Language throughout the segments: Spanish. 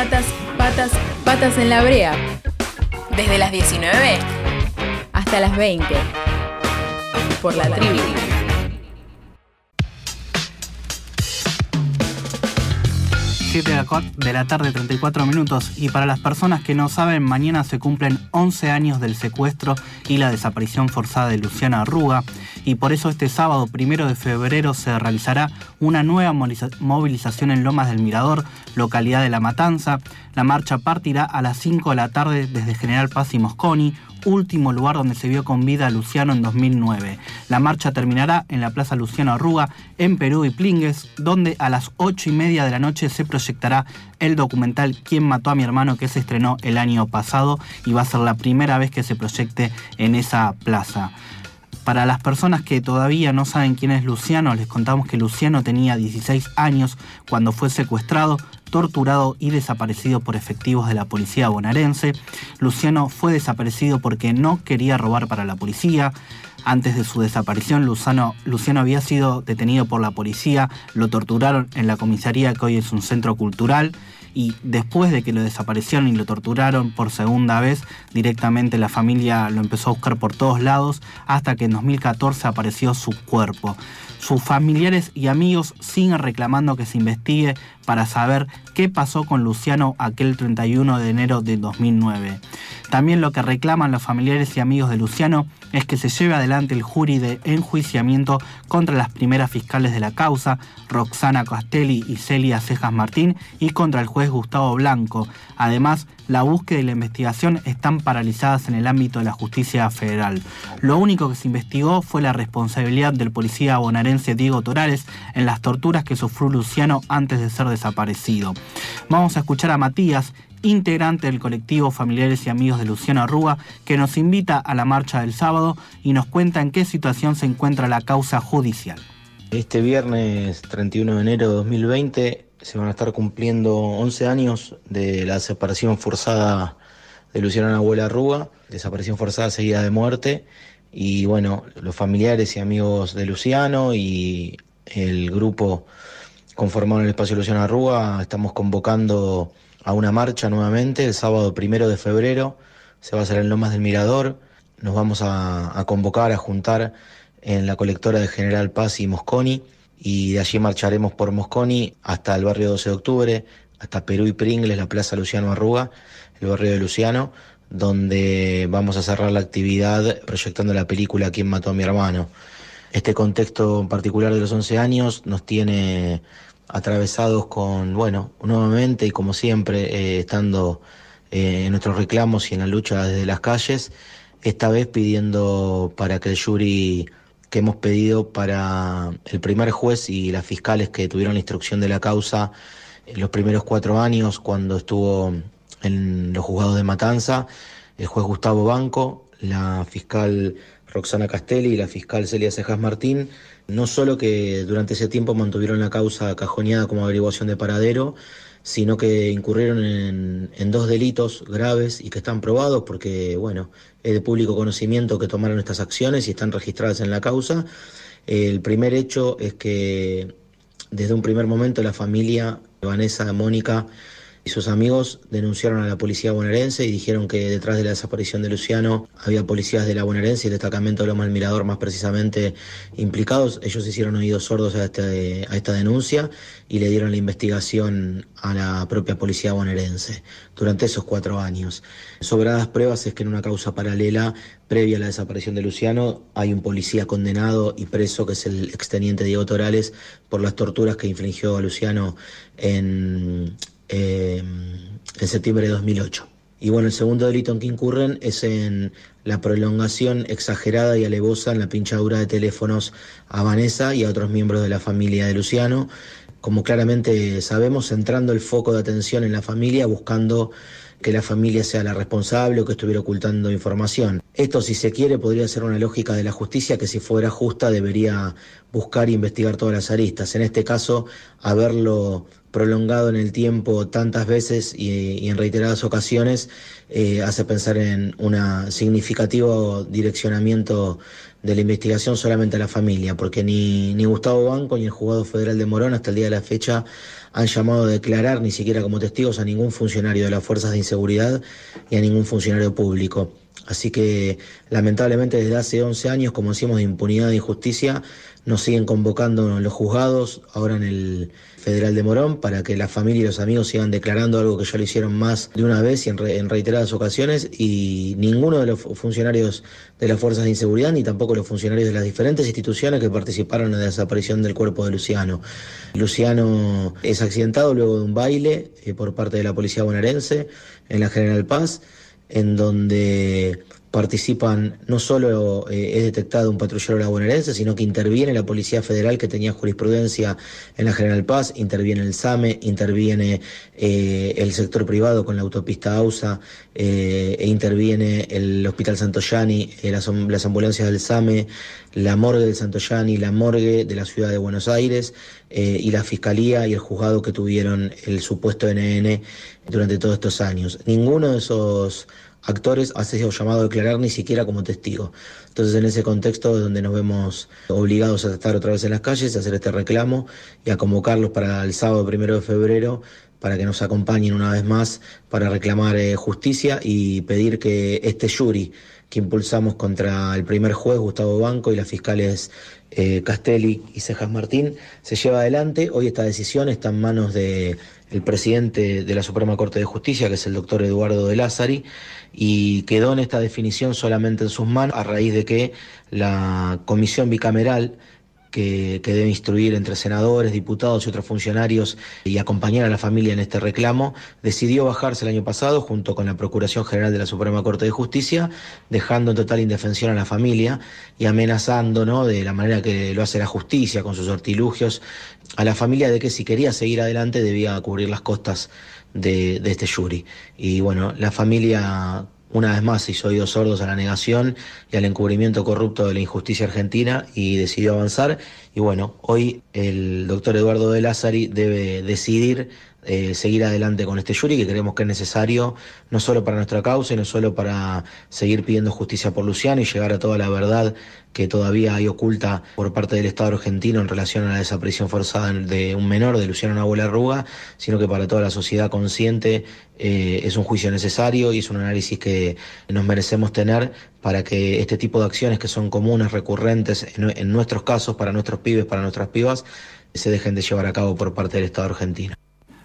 Patas, patas, patas en la brea. Desde las 19 hasta las 20. Por la tribu. 7 de la tarde, 34 minutos. Y para las personas que no saben, mañana se cumplen 11 años del secuestro y la desaparición forzada de Luciana Arruga. Y por eso este sábado, primero de febrero, se realizará una nueva movilización en Lomas del Mirador, localidad de La Matanza. La marcha partirá a las 5 de la tarde desde General Paz y Mosconi, último lugar donde se vio con vida a Luciano en 2009. La marcha terminará en la Plaza Luciano Arruga, en Perú y Plingues, donde a las 8 y media de la noche se proyectará el documental ¿Quién mató a mi hermano? que se estrenó el año pasado y va a ser la primera vez que se proyecte en esa plaza. Para las personas que todavía no saben quién es Luciano, les contamos que Luciano tenía 16 años cuando fue secuestrado, torturado y desaparecido por efectivos de la policía bonaerense. Luciano fue desaparecido porque no quería robar para la policía. Antes de su desaparición, Luciano, había sido detenido por la policía, lo torturaron en la comisaría que hoy es un centro cultural y después de que lo desaparecieron y lo torturaron por segunda vez, directamente la familia lo empezó a buscar por todos lados hasta que en 2014 apareció su cuerpo. Sus familiares y amigos siguen reclamando que se investigue para saber qué pasó con Luciano aquel 31 de enero de 2009. También lo que reclaman los familiares y amigos de Luciano es que se lleve adelante el jury de enjuiciamiento contra las primeras fiscales de la causa, Roxana Castelli y Celia Cejas Martín, y contra el juez Gustavo Blanco. Además, la búsqueda y la investigación están paralizadas en el ámbito de la justicia federal. Lo único que se investigó fue la responsabilidad del policía bonaerense Diego Torales en las torturas que sufrió Luciano antes de ser desaparecido. Vamos a escuchar a Matías, integrante del colectivo Familiares y Amigos de Luciano Arruga, que nos invita a la marcha del sábado y nos cuenta en qué situación se encuentra la causa judicial. Este viernes 31 de enero de 2020 se van a estar cumpliendo 11 años de la desaparición forzada de Luciano Abuela Arruga, desaparición forzada seguida de muerte. Y bueno, los familiares y amigos de Luciano y el grupo conformado en el espacio Luciano Arruga estamos convocando a una marcha nuevamente el sábado primero de febrero. Se va a hacer en Lomas del Mirador. Nos vamos a, convocar, a juntar en la colectora de General Paz y Mosconi. Y de allí marcharemos por Mosconi hasta el barrio 12 de octubre, hasta Perú y Pringles, la Plaza Luciano Arruga, el barrio de Luciano, donde vamos a cerrar la actividad proyectando la película ¿Quién mató a mi hermano? Este contexto particular de los 11 años nos tiene atravesados con, bueno, nuevamente y como siempre, eh, estando eh, en nuestros reclamos y en la lucha desde las calles, esta vez pidiendo para que el jury que hemos pedido para el primer juez y las fiscales que tuvieron la instrucción de la causa en los primeros cuatro años cuando estuvo en los juzgados de Matanza, el juez Gustavo Banco, la fiscal Roxana Castelli y la fiscal Celia Cejas Martín, no solo que durante ese tiempo mantuvieron la causa cajoneada como averiguación de paradero, sino que incurrieron en, dos delitos graves y que están probados porque, bueno, es de público conocimiento que tomaron estas acciones y están registradas en la causa. El primer hecho es que desde un primer momento la familia Vanessa Mónica y sus amigos denunciaron a la policía bonaerense y dijeron que detrás de la desaparición de Luciano había policías de la bonaerense y destacamento de Loma del Mirador más precisamente implicados. Ellos hicieron oídos sordos a, este, a esta denuncia y le dieron la investigación a la propia policía bonaerense durante esos cuatro años. Sobradas pruebas es que en una causa paralela previa a la desaparición de Luciano hay un policía condenado y preso que es el exteniente Diego Torales por las torturas que infligió a Luciano en eh, en septiembre de 2008. Y bueno, el segundo delito en que incurren es en la prolongación exagerada y alevosa en la pinchadura de teléfonos a Vanessa y a otros miembros de la familia de Luciano, como claramente sabemos, centrando el foco de atención en la familia, buscando que la familia sea la responsable o que estuviera ocultando información. Esto, si se quiere, podría ser una lógica de la justicia que si fuera justa debería buscar e investigar todas las aristas. En este caso, haberlo prolongado en el tiempo tantas veces y, en reiteradas ocasiones eh, hace pensar en un significativo direccionamiento de la investigación solamente a la familia, porque ni, ni Gustavo Banco ni el juzgado federal de Morón hasta el día de la fecha han llamado a declarar ni siquiera como testigos a ningún funcionario de las fuerzas de inseguridad y a ningún funcionario público. Así que lamentablemente desde hace 11 años, como decimos, de impunidad e injusticia, nos siguen convocando en los juzgados, ahora en el Federal de Morón, para que la familia y los amigos sigan declarando algo que ya lo hicieron más de una vez y en, reiteradas ocasiones, y ninguno de los funcionarios de las fuerzas de inseguridad, ni tampoco los funcionarios de las diferentes instituciones que participaron en la desaparición del cuerpo de Luciano. Luciano es accidentado luego de un baile eh, por parte de la policía bonaerense en la General Paz, en donde participan, no solo eh, es detectado un patrullero laboralense, sino que interviene la Policía Federal que tenía jurisprudencia en la General Paz, interviene el SAME, interviene eh, el sector privado con la autopista AUSA, eh, e interviene el Hospital Santoyani, las, las, ambulancias del SAME, la morgue del Santoyani, la morgue de la ciudad de Buenos Aires y la Fiscalía y el juzgado que tuvieron el supuesto NN durante todos estos años. Ninguno de esos actores ha sido llamado a declarar ni siquiera como testigo. Entonces en ese contexto donde nos vemos obligados a estar otra vez en las calles, a hacer este reclamo y a convocarlos para el sábado primero de febrero para que nos acompañen una vez más para reclamar eh, justicia y pedir que este jury que impulsamos contra el primer juez Gustavo Banco y las fiscales eh, Castelli y Cejas Martín se lleva adelante. Hoy esta decisión está en manos del presidente de la Suprema Corte de Justicia, que es el doctor Eduardo de Lázari, y quedó en esta definición solamente en sus manos a raíz de que la comisión bicameral que, debe instruir entre senadores, diputados y otros funcionarios y acompañar a la familia en este reclamo, decidió bajarse el año pasado junto con la Procuración General de la Suprema Corte de Justicia, dejando en total indefensión a la familia y amenazando ¿no? de la manera que lo hace la justicia con sus artilugios a la familia de que si quería seguir adelante debía cubrir las costas de, de este jury. Y bueno, la familia una vez más hizo oídos sordos a la negación y al encubrimiento corrupto de la injusticia argentina y decidió avanzar. Y bueno, hoy el doctor Eduardo de Lázari debe decidir eh, seguir adelante con este jury que creemos que es necesario no solo para nuestra causa y no solo para seguir pidiendo justicia por Luciano y llegar a toda la verdad que todavía hay oculta por parte del Estado argentino en relación a la desaparición forzada de un menor, de Luciano Nahuel Arruga, sino que para toda la sociedad consciente eh, es un juicio necesario y es un análisis que nos merecemos tener para que este tipo de acciones que son comunes, recurrentes en nuestros casos, para nuestros pibes, para nuestras pibas, se dejen de llevar a cabo por parte del Estado argentino.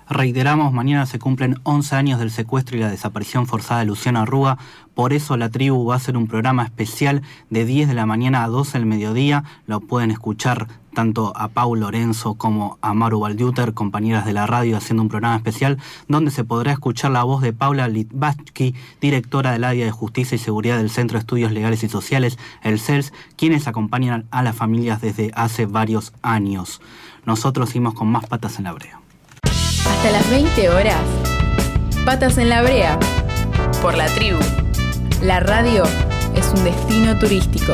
Reiteramos, mañana se cumplen 11 años del secuestro y la desaparición forzada de Luciano Arruga. Por eso la tribu va a hacer un programa especial de 10 de la mañana a 12 del mediodía. Lo pueden escuchar tanto a Paul Lorenzo como a Maru Valdiuter, compañeras de la radio, haciendo un programa especial donde se podrá escuchar la voz de Paula Litvatsky, directora del área de Justicia y Seguridad del Centro de Estudios Legales y Sociales, el CELS, quienes acompañan a las familias desde hace varios años. Nosotros seguimos con más patas en la brea. Hasta las 20 horas. Patas en la brea. Por la tribu. La radio es un destino turístico.